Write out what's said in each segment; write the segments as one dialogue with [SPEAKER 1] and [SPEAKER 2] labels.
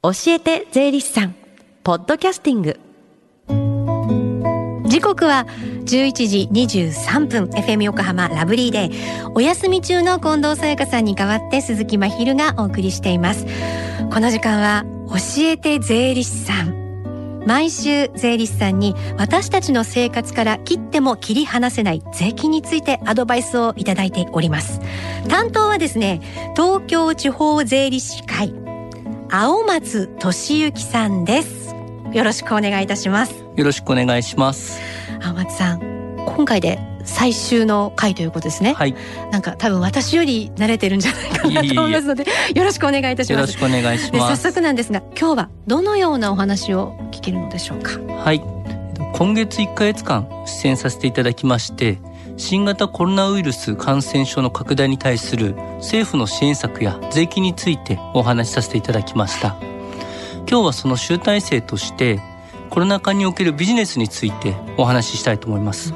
[SPEAKER 1] 教えて税理士さん。ポッドキャスティング。時刻は11時23分。FM 横浜ラブリーデーお休み中の近藤沙耶香さんに代わって鈴木真昼がお送りしています。この時間は教えて税理士さん。毎週税理士さんに私たちの生活から切っても切り離せない税金についてアドバイスをいただいております。担当はですね東京地方税理士会。青松俊之さんです。よろしくお願いいたします。
[SPEAKER 2] よろしくお願いします。
[SPEAKER 1] 青松さん今回で最終の回ということですね。
[SPEAKER 2] はい。
[SPEAKER 1] なんか多分私より慣れてるんじゃないかなと思いますのでよろしくお願いいたします。
[SPEAKER 2] よろしくお願いします。
[SPEAKER 1] 速なんですが今日はどのようなお話を聞けるのでしょうか？
[SPEAKER 2] はい。今月1ヶ月間出演させていただきまして新型コロナウイルス感染症の拡大に対する政府の支援策や税金についてお話しさせていただきました。今日はその集大成としてコロナ禍におけるビジネスについてお話ししたいと思います。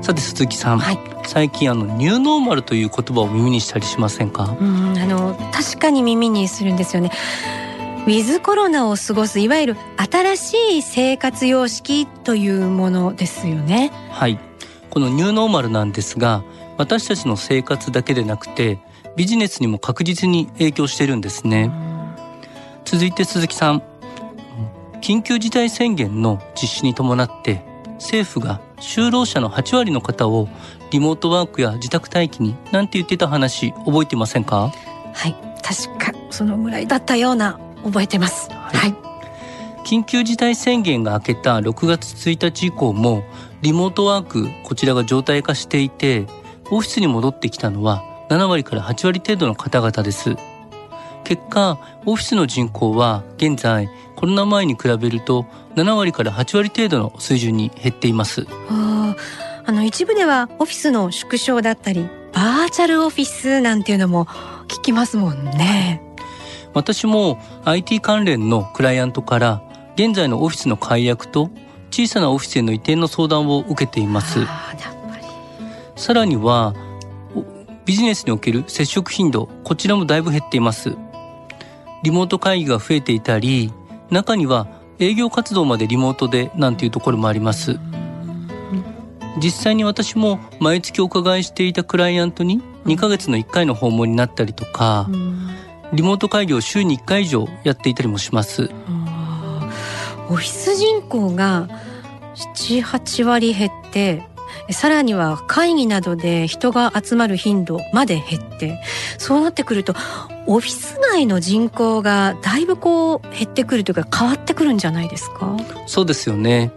[SPEAKER 2] さて鈴木さん、
[SPEAKER 1] はい。
[SPEAKER 2] 最近あのニューノーマルという言葉を耳にしたりしませんか？
[SPEAKER 1] うんあの確かに耳にするんですよね。ウィズコロナを過ごすいわゆる新しい生活様式というものですよね。
[SPEAKER 2] はいこのニューノーマルなんですが私たちの生活だけでなくてビジネスにも確実に影響しているんですね。続いて鈴木さん。緊急事態宣言の実施に伴って政府が就労者の8割の方をリモートワークや自宅待機になんて言ってた話覚えてませんか？
[SPEAKER 1] はい。確かそのぐらいだったような覚えてます。
[SPEAKER 2] はい。
[SPEAKER 1] はい。
[SPEAKER 2] 緊急事態宣言が明けた6月1日以降もリモートワークこちらが常態化していてオフィスに戻ってきたのは7割から8割程度の方々です。結果オフィスの人口は現在コロナ前に比べると7割から8割程度の水準に減っています。
[SPEAKER 1] あの一部ではオフィスの縮小だったりバーチャルオフィスなんていうのも聞きますもんね。
[SPEAKER 2] 私も IT 関連のクライアントから現在のオフィスの解約と小さなオフィスへの移転の相談を受けています。さらにはおビジネスにおける接触頻度こちらもだいぶ減っています。リモート会議が増えていたり中には営業活動までリモートでなんていうところもあります。実際に私も毎月お伺いしていたクライアントに2ヶ月の1回の訪問になったりとか
[SPEAKER 1] うん
[SPEAKER 2] リモート会議を週に1回以上やっていたりもします。
[SPEAKER 1] オフィス人口が78割減ってさらには会議などで人が集まる頻度まで減ってそうなってくるとオフィス街の人口がだいぶこう減ってくるというか変わってくるんじゃないですか？
[SPEAKER 2] そうですよね。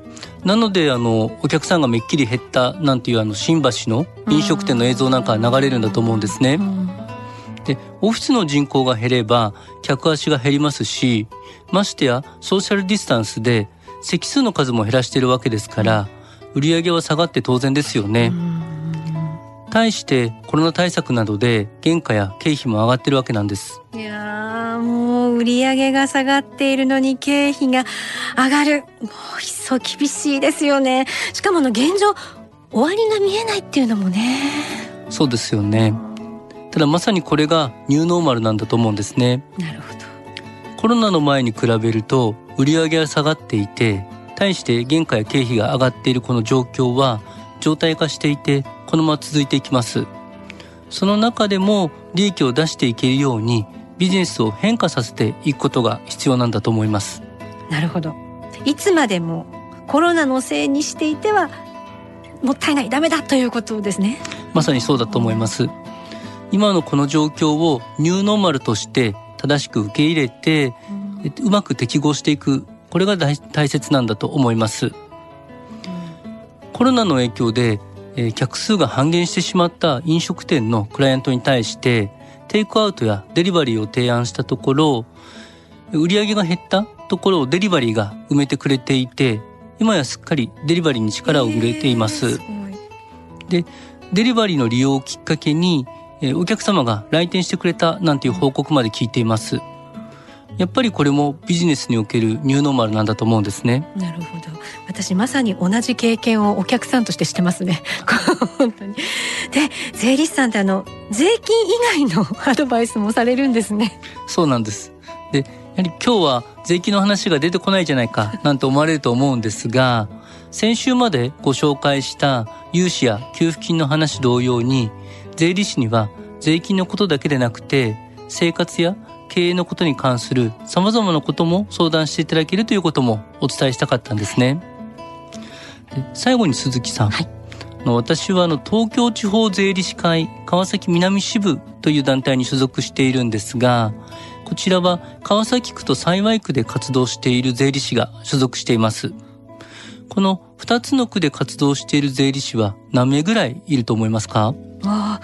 [SPEAKER 2] なのであのお客さんがめっきり減ったなんていうあの新橋の飲食店の映像なんか流れるんだと思うんですね。
[SPEAKER 1] うん。
[SPEAKER 2] でオフィスの人口が減れば客足が減りますしましてやソーシャルディスタンスで席数の数も減らしているわけですから売り上げは下がって当然ですよね。対してコロナ対策などで原価や経費も上がってるわけなんです。
[SPEAKER 1] いやーもう売り上げが下がっているのに経費が上がるもう一層厳しいですよねしかもあの現状終わりが見えないっていうのもね
[SPEAKER 2] そうですよね。ただまさにこれがニューノーマルなんだと思うんですね。
[SPEAKER 1] なるほど
[SPEAKER 2] コロナの前に比べると売り上げは下がっていて対して原価や経費が上がっているこの状況は常態化していてこのまま続いていきます。その中でも利益を出していけるようにビジネスを変化させていくことが必要なんだと思います。
[SPEAKER 1] なるほど。いつまでもコロナのせいにしていてはもったいないダメだということですね。
[SPEAKER 2] まさにそうだと思います。今のこの状況をニューノーマルとして正しく受け入れてえうまく適合していくこれが大大切なんだと思います。コロナの影響で、えー客数が半減してしまった飲食店のクライアントに対してテイクアウトやデリバリーを提案したところ売上が減ったところをデリバリーが埋めてくれていて今やすっかりデリバリーに力を入れています、でデリバリーの利用をきっかけに、えーお客様が来店してくれたなんていう報告まで聞いていますやっぱりこれもビジネスにおけるニューノーマルなんだと思うんですね。
[SPEAKER 1] なるほど。私まさに同じ経験をお客さんとしてしてますね。本当に。で税理士さんってあの税金以外のアドバイスもされるんですね。
[SPEAKER 2] そうなんです。で、やはり今日は税金の話が出てこないじゃないかなんて思われると思うんですが先週までご紹介した融資や給付金の話同様に税理士には税金のことだけでなくて生活や経営のことに関する様々なことも相談していただけるということもお伝えしたかったんですね。で最後に鈴木さん。はい私はあの東京地方税理士会川崎南支部という団体に所属しているんですが、こちらは川崎区と幸区で活動している税理士が所属しています。この2つの区で活動している税理士は何名ぐらいいると思いますか？
[SPEAKER 1] あ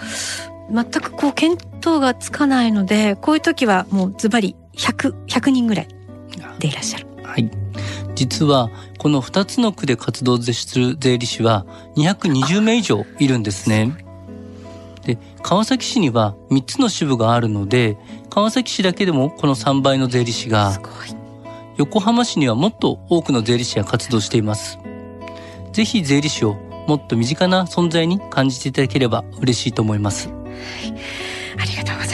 [SPEAKER 1] 全くこう見当がつかないので、こういう時はもうズバリ100、100人ぐらいでいらっしゃる。
[SPEAKER 2] はい。実はこの2つの区で活動する税理士は220名以上いるんですね。で川崎市には3つの支部があるので川崎市だけでもこの3倍の税理士が横浜市にはもっと多くの税理士が活動しています。ぜひ税理士をもっと身近な存在に感じていただければ嬉しいと思います。はい、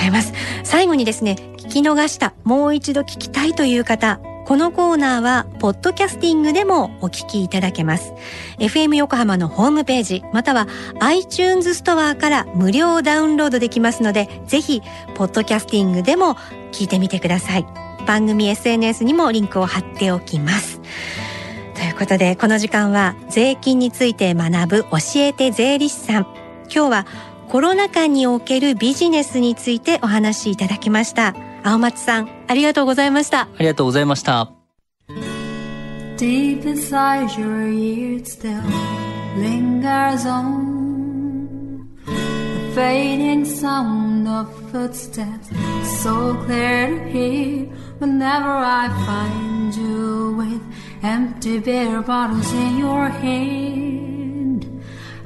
[SPEAKER 1] ざいます。最後にですね、聞き逃した、もう一度聞きたいという方、このコーナーは、ポッドキャスティングでもお聞きいただけます。FM 横浜のホームページ、または iTunes ストアから無料ダウンロードできますので、ぜひ、ポッドキャスティングでも聞いてみてください。番組 SNS にもリンクを貼っておきます。ということで、この時間は税金について学ぶ教えて税理士さん。今日はコロナ禍におけるビジネスについてお話しいただきました。青松さん、ありがとうございました。あ
[SPEAKER 2] りがとうございました。
[SPEAKER 3] Deep inside your ears still lingers on the fading sound of footsteps so clear to hear whenever I find you with empty beer bottles in your hand